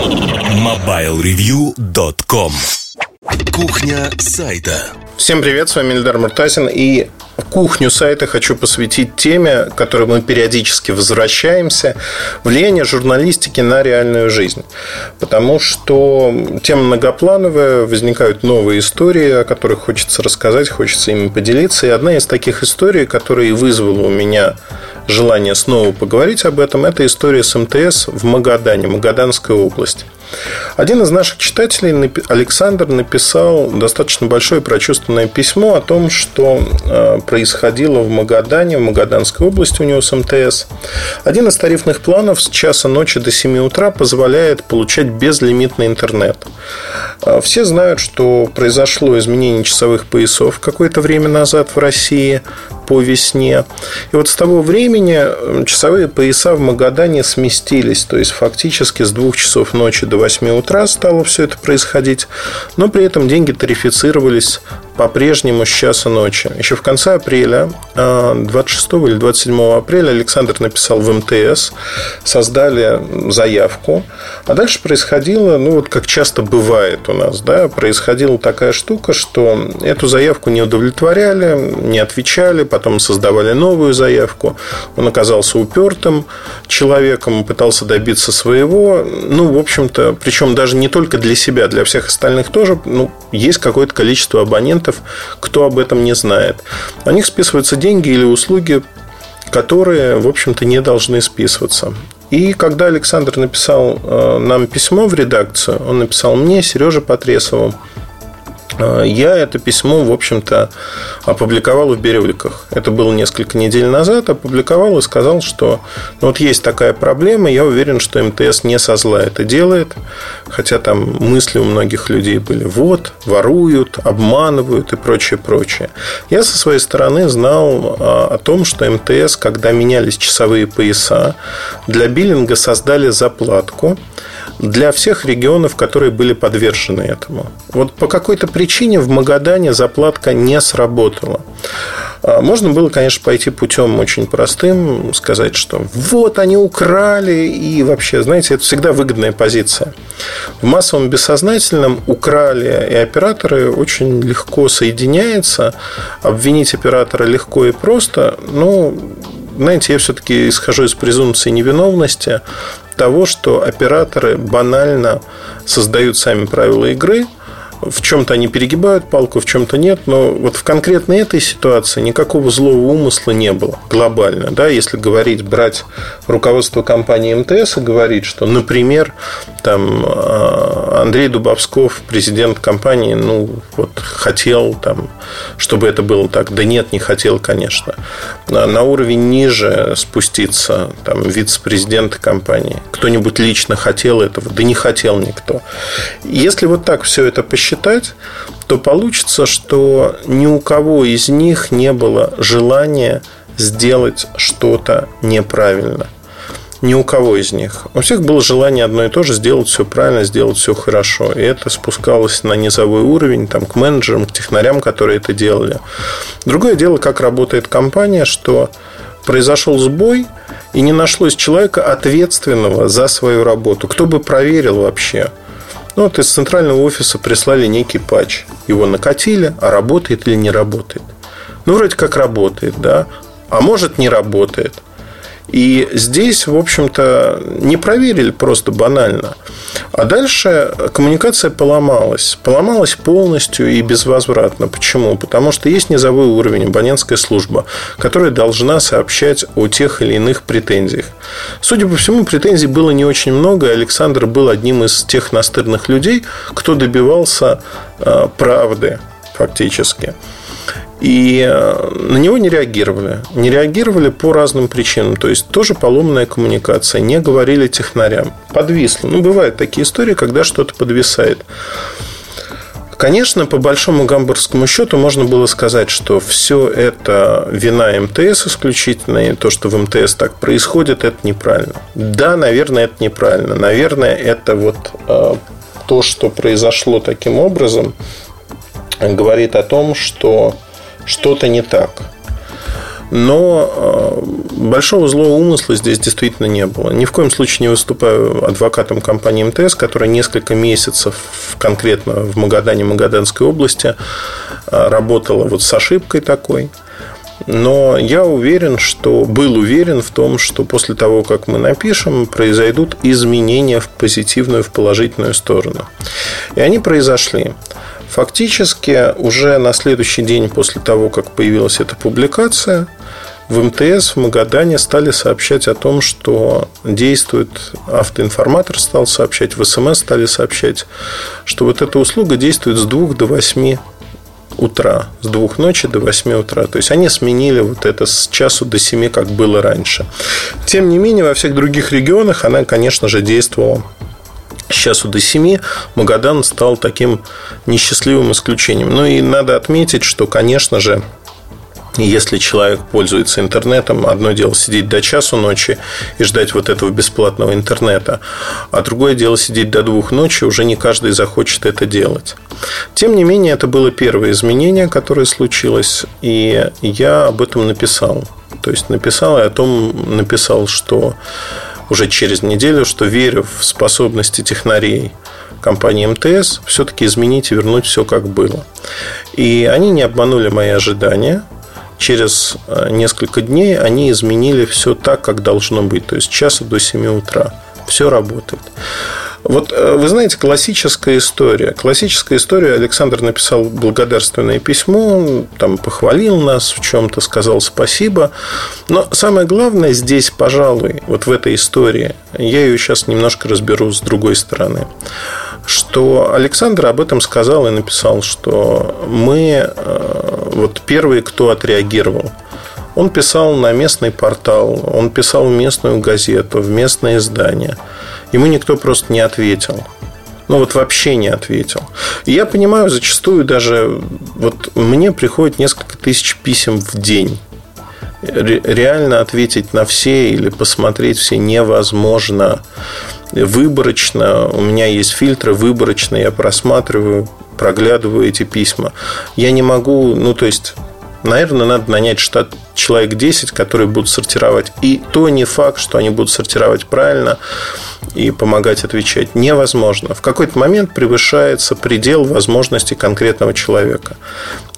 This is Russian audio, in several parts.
MobileReview.com Кухня сайта Всем привет, с вами Эльдар Муртазин и кухню сайта хочу посвятить теме, к которой мы периодически возвращаемся, влияние журналистики на реальную жизнь. Потому что тема многоплановая, возникают новые истории, о которых хочется рассказать, хочется ими поделиться. И одна из таких историй, которая вызвала у меня желание снова поговорить об этом, это история с МТС в Магадане, Магаданская область. Один из наших читателей, Александр, написал достаточно большое прочувственное письмо о том, что э, происходило в Магадане, в Магаданской области у него с МТС. Один из тарифных планов с часа ночи до 7 утра позволяет получать безлимитный интернет. Э, все знают, что произошло изменение часовых поясов какое-то время назад в России по весне. И вот с того времени часовые пояса в Магадане сместились. То есть, фактически с двух часов ночи до 8 утра стало все это происходить. Но при этом деньги тарифицировались по-прежнему с часа ночи. Еще в конце апреля, 26 а, или 27 апреля Александр написал в МТС, создали заявку. А дальше происходило, ну вот как часто бывает у нас, да, происходила такая штука, что эту заявку не удовлетворяли, не отвечали, потом создавали новую заявку. Он оказался упертым человеком, пытался добиться своего. Ну, в общем-то, причем даже не только для себя, для всех остальных тоже, ну, есть какое-то количество абонентов, клиентов, кто об этом не знает. На них списываются деньги или услуги, которые, в общем-то, не должны списываться. И когда Александр написал э, нам письмо в редакцию, он написал мне, Сереже Потресову, я это письмо, в общем-то, опубликовал в Бирюликах. Это было несколько недель назад. Опубликовал и сказал, что ну, вот есть такая проблема. Я уверен, что МТС не со зла это делает. Хотя там мысли у многих людей были. Вот, воруют, обманывают и прочее, прочее. Я со своей стороны знал а, о том, что МТС, когда менялись часовые пояса, для биллинга создали заплатку для всех регионов, которые были подвержены этому. Вот по какой-то причине в Магадане заплатка не сработала. А, можно было, конечно, пойти путем очень простым, сказать, что вот они украли, и вообще, знаете, это всегда выгодная позиция. В массовом бессознательном украли, и операторы очень легко соединяются. Обвинить оператора легко и просто, ну, знаете, я все-таки исхожу из презумпции невиновности того, что операторы банально создают сами правила игры – в чем-то они перегибают палку, в чем-то нет, но вот в конкретной этой ситуации никакого злого умысла не было глобально. Да, если говорить, брать руководство компании МТС и говорить, что, например, там а, Андрей Дубовсков, президент компании, ну, вот хотел там, чтобы это было так. Да нет, не хотел, конечно. На уровень ниже спуститься, там, вице-президент компании. Кто-нибудь лично хотел этого? Да не хотел никто. Если вот так все это посчитать, посчитать, то получится, что ни у кого из них не было желания сделать что-то неправильно. Ни у кого из них. У всех было желание одно и то же сделать все правильно, сделать все хорошо. И это спускалось на низовой уровень, там, к менеджерам, к технарям, которые это делали. Другое дело, как работает компания, что произошел сбой, и не нашлось человека ответственного за свою работу. Кто бы проверил вообще? Ну, вот из центрального офиса прислали некий патч. Его накатили, а работает или не работает. Ну, вроде как работает, да. А может, не работает. И здесь, в общем-то, не проверили просто банально. А дальше коммуникация поломалась. Поломалась полностью и безвозвратно. Почему? Потому что есть низовой уровень, абонентская служба, которая должна сообщать о тех или иных претензиях. Судя по всему, претензий было не очень много. Александр был одним из тех настырных людей, кто добивался э, правды фактически. И э, на него не реагировали. Не реагировали по разным причинам. То есть, тоже поломанная коммуникация. Не говорили технарям. Подвисло. Ну, бывают такие истории, когда что-то подвисает. Конечно, по большому гамбургскому счету можно было сказать, что все это вина МТС исключительно, и то, что в МТС так происходит, это неправильно. Да, наверное, это неправильно. Наверное, это вот э, то, что произошло таким образом, говорит о том, что что-то не так. Но большого злого умысла здесь действительно не было. Ни в коем случае не выступаю адвокатом компании МТС, которая несколько месяцев конкретно в Магадане, Магаданской области работала вот с ошибкой такой – но я уверен, что был уверен в том, что после того, как мы напишем, произойдут изменения в позитивную, в положительную сторону. И они произошли. Фактически уже на следующий день после того, как появилась эта публикация, в МТС в Магадане стали сообщать о том, что действует автоинформатор, стал сообщать, в СМС стали сообщать, что вот эта услуга действует с 2 до 8 утра, с двух ночи до 8 утра. То есть они сменили вот это с часу до 7, как было раньше. Тем не менее, во всех других регионах она, конечно же, действовала с часу до 7 Магадан стал таким несчастливым исключением. Ну и надо отметить, что, конечно же, если человек пользуется интернетом, одно дело сидеть до часу ночи и ждать вот этого бесплатного интернета, а другое дело сидеть до двух ночи, уже не каждый захочет это делать. Тем не менее, это было первое изменение, которое случилось, и я об этом написал. То есть написал и о том написал, что уже через неделю, что верю в способности технарей компании МТС все-таки изменить и вернуть все как было. И они не обманули мои ожидания – через э, несколько дней они изменили все так, как должно быть. То есть часа до 7 утра. Все работает. Вот э, вы знаете, классическая история. Классическая история. Александр написал благодарственное письмо, там похвалил нас в чем-то, сказал спасибо. Но самое главное здесь, пожалуй, вот в этой истории, я ее сейчас немножко разберу с другой стороны что Александр об этом сказал и написал, что мы э, вот первые, кто отреагировал. Он писал на местный портал, он писал в местную газету, в местное издание. Ему никто просто не ответил. Ну вот вообще не ответил. И я понимаю, зачастую даже вот мне приходит несколько тысяч писем в день. Реально ответить на все или посмотреть все невозможно выборочно, у меня есть фильтры, выборочно я просматриваю, проглядываю эти письма. Я не могу, ну, то есть, наверное, надо нанять штат человек 10, которые будут сортировать. И то не факт, что они будут сортировать правильно и помогать отвечать. Невозможно. В какой-то момент превышается предел возможностей конкретного человека.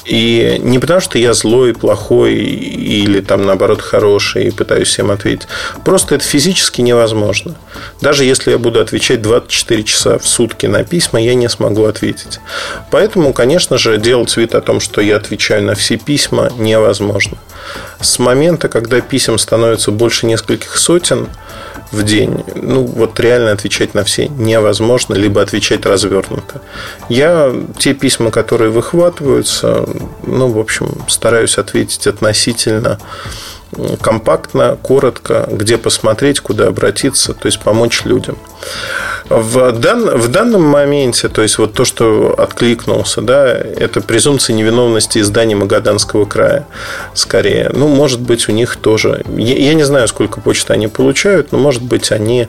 И не потому, что я злой, плохой или там наоборот хороший и пытаюсь всем ответить. Просто это физически невозможно. Даже если я буду отвечать 24 часа в сутки на письма, я не смогу ответить. Поэтому, конечно же, делать вид о том, что я отвечаю на все письма, невозможно. С момента, когда писем становится больше нескольких сотен, в день. Ну, вот реально отвечать на все невозможно, либо отвечать развернуто. Я те письма, которые выхватываются, ну, в общем, стараюсь ответить относительно компактно, коротко, где посмотреть, куда обратиться, то есть помочь людям. В, дан, в данном моменте, то есть вот то, что откликнулся, да, это презумпция невиновности изданий Магаданского края, скорее. Ну, может быть, у них тоже. Я, я не знаю, сколько почты они получают, но, может быть, они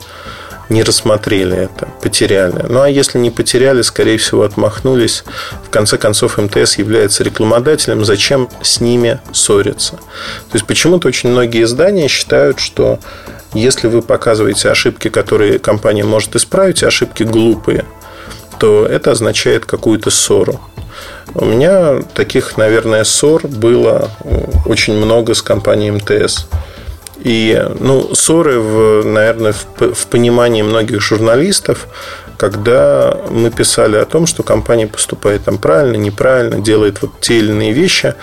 не рассмотрели это, потеряли. Ну а если не потеряли, скорее всего, отмахнулись. В конце концов, МТС является рекламодателем. Зачем с ними ссориться? То есть почему-то очень многие издания считают, что если вы показываете ошибки, которые компания может исправить, ошибки глупые, то это означает какую-то ссору. У меня таких, наверное, ссор было очень много с компанией МТС. И, ну, ссоры, в, наверное, в, в понимании многих журналистов, когда мы писали о том, что компания поступает там правильно, неправильно, делает вот те или иные вещи,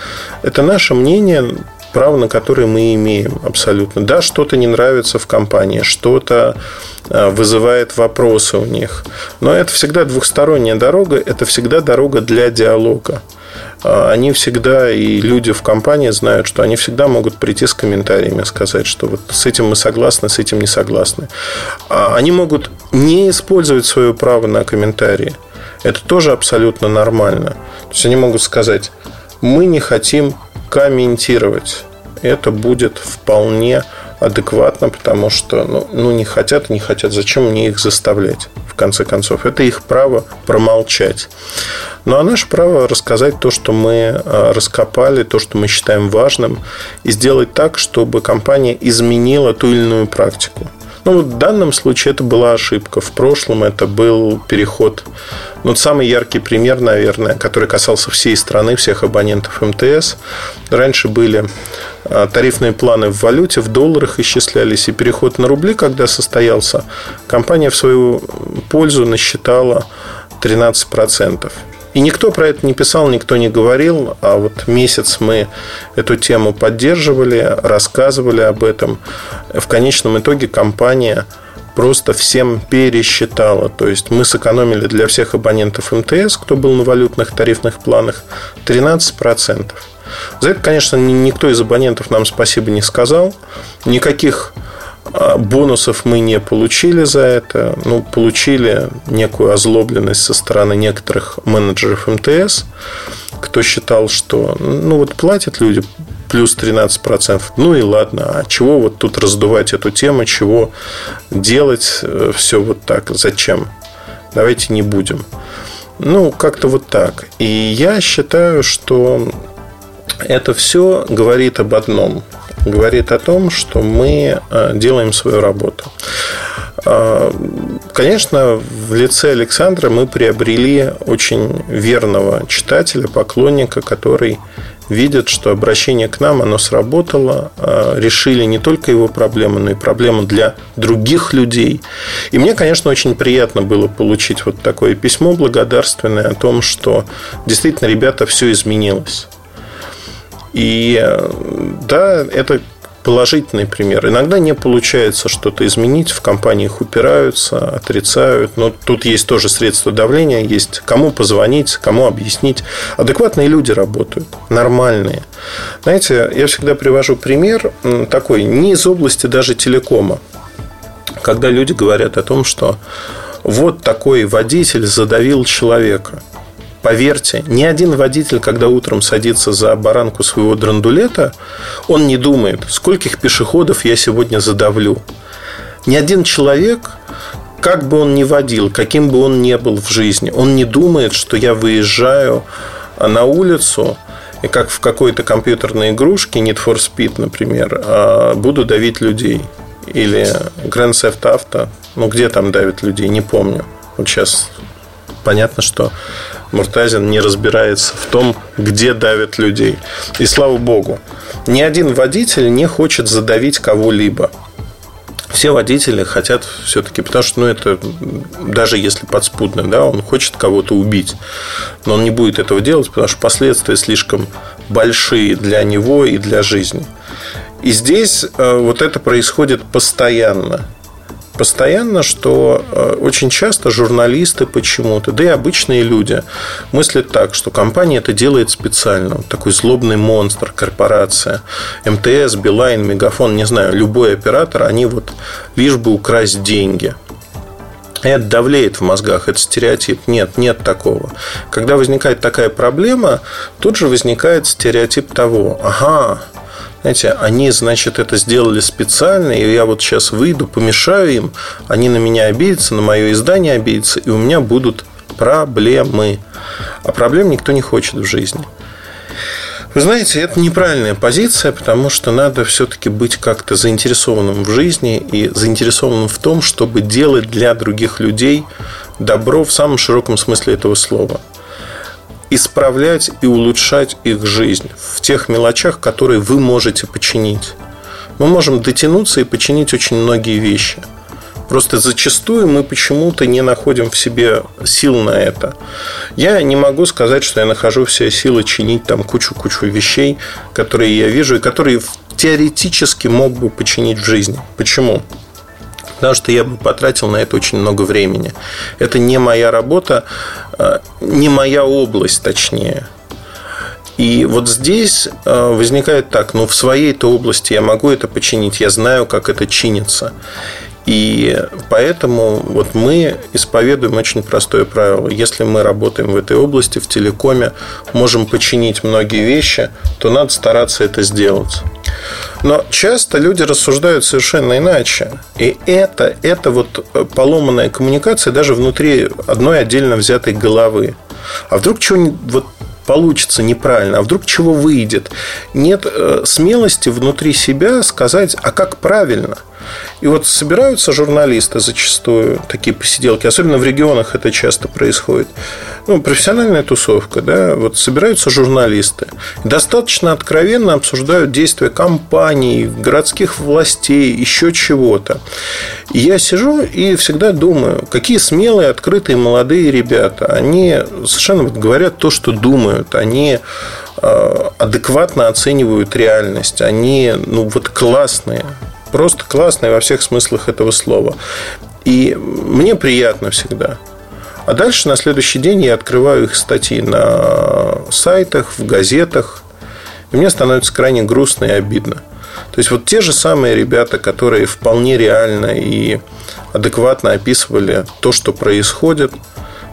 это наше мнение, право на которое мы имеем абсолютно. Да, что-то не нравится в компании, что-то э, вызывает вопросы у них. Но это всегда двухсторонняя дорога, это всегда дорога для диалога. А, они всегда, и люди в компании знают, что они всегда могут прийти с комментариями, сказать, что вот с этим мы согласны, с этим не согласны. А, они могут не использовать свое право на комментарии. Это тоже абсолютно нормально. То есть они могут сказать, мы не хотим комментировать. Это будет вполне адекватно, потому что ну, ну не хотят не хотят. Зачем мне их заставлять? В конце концов, это их право промолчать. Ну а наше право рассказать то, что мы а, раскопали, то, что мы считаем важным, и сделать так, чтобы компания изменила ту или иную практику. Ну, вот в данном случае это была ошибка. В прошлом это был переход. Ну, самый яркий пример, наверное, который касался всей страны, всех абонентов МТС. Раньше были а, тарифные планы в валюте, в долларах исчислялись, и переход на рубли, когда состоялся, компания в свою пользу насчитала 13%. И никто про это не писал, никто не говорил, а вот месяц мы эту тему поддерживали, рассказывали об этом. В конечном итоге компания просто всем пересчитала. То есть мы сэкономили для всех абонентов МТС, кто был на валютных тарифных планах, 13%. За это, конечно, никто из абонентов нам спасибо не сказал. Никаких бонусов мы не получили за это. Ну, получили некую озлобленность со стороны некоторых менеджеров МТС, кто считал, что ну вот платят люди плюс 13%. Ну и ладно, а чего вот тут раздувать эту тему, чего делать э, все вот так, зачем? Давайте не будем. Ну, как-то вот так. И я считаю, что это все говорит об одном – говорит о том, что мы э, делаем свою работу. Э, конечно, в лице Александра мы приобрели очень верного читателя, поклонника, который видит, что обращение к нам, оно сработало, э, решили не только его проблемы, но и проблемы для других людей. И мне, конечно, очень приятно было получить вот такое письмо благодарственное о том, что действительно, ребята, все изменилось. И да, это положительный пример. Иногда не получается что-то изменить, в компаниях упираются, отрицают, но тут есть тоже средства давления, есть кому позвонить, кому объяснить. Адекватные люди работают, нормальные. Знаете, я всегда привожу пример такой, не из области даже телекома, когда люди говорят о том, что вот такой водитель задавил человека – Поверьте, ни один водитель, когда утром садится за баранку своего драндулета, он не думает, скольких пешеходов я сегодня задавлю. Ни один человек, как бы он ни водил, каким бы он ни был в жизни, он не думает, что я выезжаю на улицу и как в какой-то компьютерной игрушке, Need for Speed, например, а, буду давить людей. Или Grand Theft Auto, ну где там давят людей, не помню. Вот сейчас понятно, что Муртазин не разбирается в том, где давят людей. И слава богу, ни один водитель не хочет задавить кого-либо. Все водители хотят все-таки, потому что, ну, это даже если подспудно, да, он хочет кого-то убить, но он не будет этого делать, потому что последствия слишком большие для него и для жизни. И здесь э, вот это происходит постоянно постоянно, что э, очень часто журналисты почему-то, да и обычные люди мыслят так, что компания это делает специально. Такой злобный монстр, корпорация. МТС, Билайн, Мегафон, не знаю, любой оператор, они вот лишь бы украсть деньги. Это давлеет в мозгах, это стереотип. Нет, нет такого. Когда возникает такая проблема, тут же возникает стереотип того, ага, знаете, они, значит, это сделали специально, и я вот сейчас выйду, помешаю им, они на меня обидятся, на мое издание обидятся, и у меня будут проблемы. А проблем никто не хочет в жизни. Вы знаете, это неправильная позиция, потому что надо все-таки быть как-то заинтересованным в жизни и заинтересованным в том, чтобы делать для других людей добро в самом широком смысле этого слова исправлять и улучшать их жизнь в тех мелочах, которые вы можете починить. Мы можем дотянуться и починить очень многие вещи. Просто зачастую мы почему-то не находим в себе сил на это. Я не могу сказать, что я нахожу все силы чинить там кучу-кучу вещей, которые я вижу и которые теоретически мог бы починить в жизни. Почему? Потому что я бы потратил на это очень много времени. Это не моя работа, а, не моя область, точнее. И вот здесь а, возникает так, ну в своей-то области я могу это починить, я знаю, как это чинится. И поэтому вот мы исповедуем очень простое правило. Если мы работаем в этой области, в телекоме, можем починить многие вещи, то надо стараться это сделать. Но часто люди рассуждают совершенно иначе. И это, это вот поломанная коммуникация даже внутри одной отдельно взятой головы. А вдруг чего вот получится неправильно, а вдруг чего выйдет. Нет э, смелости внутри себя сказать, а как правильно – и вот собираются журналисты зачастую, такие посиделки, особенно в регионах это часто происходит. Ну, профессиональная тусовка, да, вот собираются журналисты. Достаточно откровенно обсуждают действия компаний, городских властей, еще чего-то. Я сижу и всегда думаю, какие смелые, открытые молодые ребята. Они совершенно вот говорят то, что думают. Они э, адекватно оценивают реальность. Они, ну, вот классные просто классные во всех смыслах этого слова. И мне приятно всегда. А дальше на следующий день я открываю их статьи на сайтах, в газетах. И мне становится крайне грустно и обидно. То есть вот те же самые ребята, которые вполне реально и адекватно описывали то, что происходит,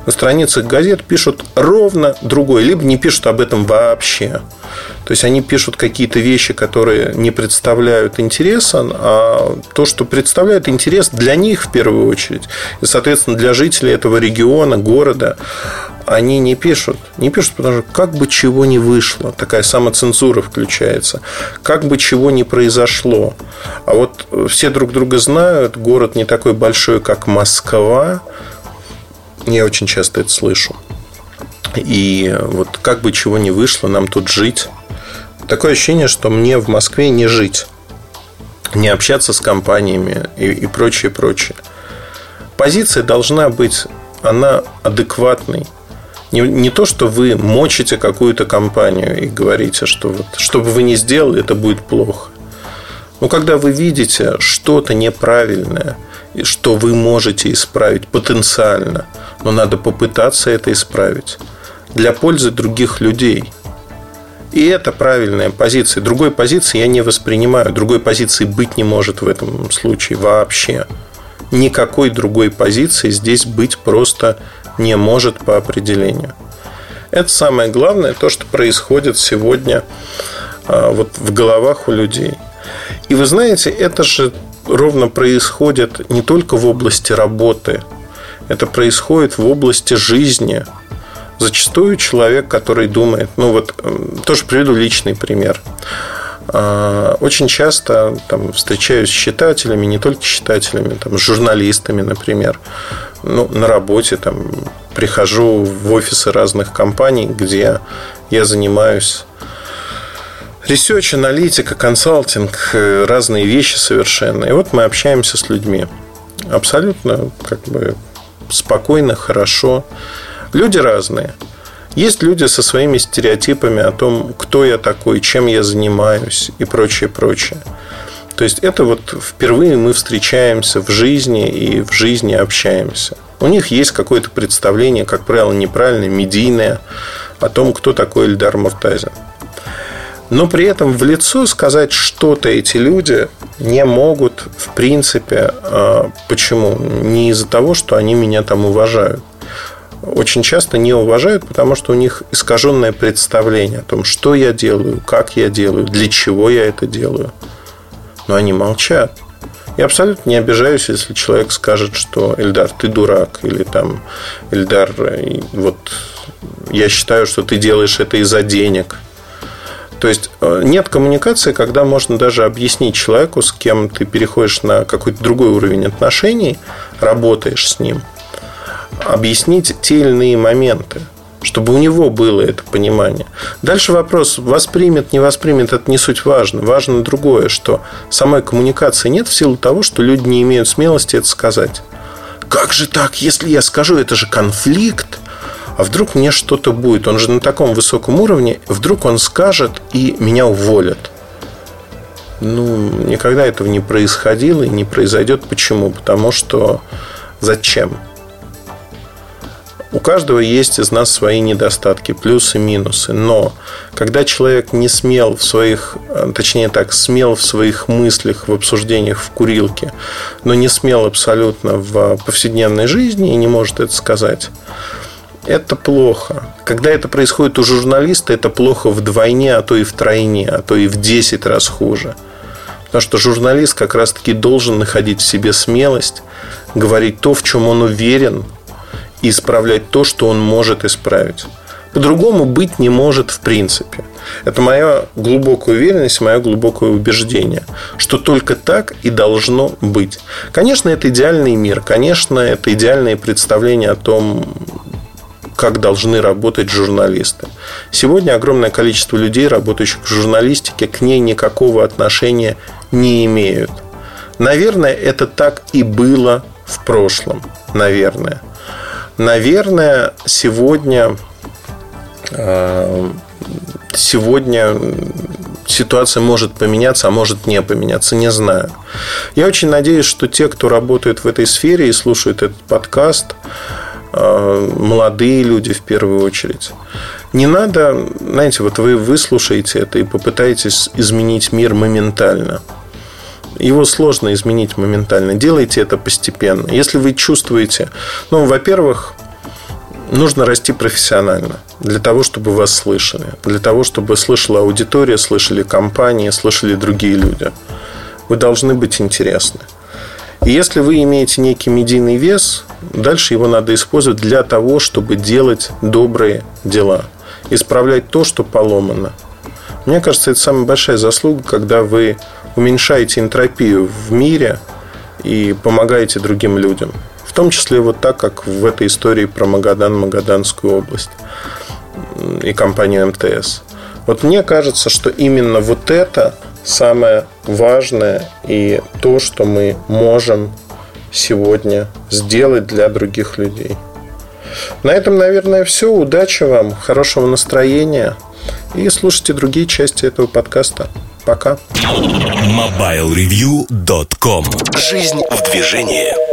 на страницах газет пишут ровно другой, либо не пишут об этом вообще. То есть они пишут какие-то вещи, которые не представляют интереса, а то, что представляет интерес для них в первую очередь, и, соответственно, для жителей этого региона, города, они не пишут. Не пишут, потому что как бы чего не вышло, такая самоцензура включается, как бы чего не произошло. А вот все друг друга знают, город не такой большой, как Москва, я очень часто это слышу. И вот как бы чего не вышло, нам тут жить. Такое ощущение, что мне в Москве не жить. Не общаться с компаниями и, и прочее, прочее. Позиция должна быть, она адекватной. Не, не то, что вы мочите какую-то компанию и говорите, что вот, что бы вы ни сделали, это будет плохо. Но когда вы видите что-то неправильное – что вы можете исправить потенциально, но надо попытаться это исправить для пользы других людей. И это правильная позиция. Другой позиции я не воспринимаю. Другой позиции быть не может в этом случае вообще. Никакой другой позиции здесь быть просто не может по определению. Это самое главное, то, что происходит сегодня а, вот в головах у людей. И вы знаете, это же ровно происходит не только в области работы, это происходит в области жизни. Зачастую человек, который думает, ну вот тоже приведу личный пример. А, очень часто там, встречаюсь с читателями, не только читателями, там, с журналистами, например. Ну, на работе там, прихожу в офисы разных компаний, где я занимаюсь research, аналитика, консалтинг, э, разные вещи совершенно. И вот мы общаемся с людьми. Абсолютно как бы спокойно, хорошо. Люди разные. Есть люди со своими стереотипами о том, кто я такой, чем я занимаюсь и прочее, прочее. То есть это вот впервые мы встречаемся в жизни и в жизни общаемся. У них есть какое-то представление, как правило, неправильное, медийное, о том, кто такой Эльдар Муртазин. Но при этом в лицо сказать что-то эти люди не могут, в принципе. А, почему? Не из-за того, что они меня там уважают. Очень часто не уважают, потому что у них искаженное представление о том, что я делаю, как я делаю, для чего я это делаю. Но они молчат. Я абсолютно не обижаюсь, если человек скажет, что Эльдар, ты дурак, или там Эльдар, вот я считаю, что ты делаешь это из-за денег – то есть э, нет коммуникации, когда можно даже объяснить человеку, с кем ты переходишь на какой-то другой уровень отношений, работаешь с ним, объяснить те или иные моменты, чтобы у него было это понимание. Дальше вопрос, воспримет, не воспримет, это не суть важно. Важно другое, что самой коммуникации нет в силу того, что люди не имеют смелости это сказать. Как же так, если я скажу, это же конфликт? а вдруг мне что-то будет? Он же на таком высоком уровне, вдруг он скажет и меня уволят. Ну, никогда этого не происходило и не произойдет. Почему? Потому что зачем? У каждого есть из нас свои недостатки, плюсы, минусы. Но когда человек не смел в своих, э, точнее так, смел в своих мыслях, в обсуждениях в курилке, но не смел абсолютно в повседневной жизни и не может это сказать, это плохо. Когда это происходит у журналиста, это плохо вдвойне, а то и в тройне, а то и в 10 раз хуже. Потому что журналист как раз-таки должен находить в себе смелость, говорить то, в чем он уверен, исправлять то, что он может исправить. По-другому быть не может в принципе. Это моя глубокая уверенность, мое глубокое убеждение, что только так и должно быть. Конечно, это идеальный мир, конечно, это идеальное представление о том, как должны работать журналисты. Сегодня огромное количество людей, работающих в журналистике, к ней никакого отношения не имеют. Наверное, это так и было в прошлом. Наверное. Наверное, сегодня э, сегодня ситуация может поменяться, а может не поменяться, не знаю. Я очень надеюсь, что те, кто работает в этой сфере и слушает этот подкаст, э, молодые люди в первую очередь. Не надо, знаете, вот вы выслушаете это и попытаетесь изменить мир моментально – его сложно изменить моментально. Делайте это постепенно. Если вы чувствуете, ну, во-первых, нужно расти профессионально для того, чтобы вас слышали, для того, чтобы слышала аудитория, слышали компании, слышали другие люди. Вы должны быть интересны. И если вы имеете некий медийный вес, дальше его надо использовать для того, чтобы делать добрые дела, исправлять то, что поломано. Мне кажется, это самая большая заслуга, когда вы уменьшаете энтропию в мире и помогаете другим людям. В том числе вот так, как в этой истории про Магадан, Магаданскую область и компанию МТС. Вот мне кажется, что именно вот это самое важное и то, что мы можем сегодня сделать для других людей. На этом, наверное, все. Удачи вам, хорошего настроения и слушайте другие части этого подкаста. Пока. MobileReview.com Жизнь в движении.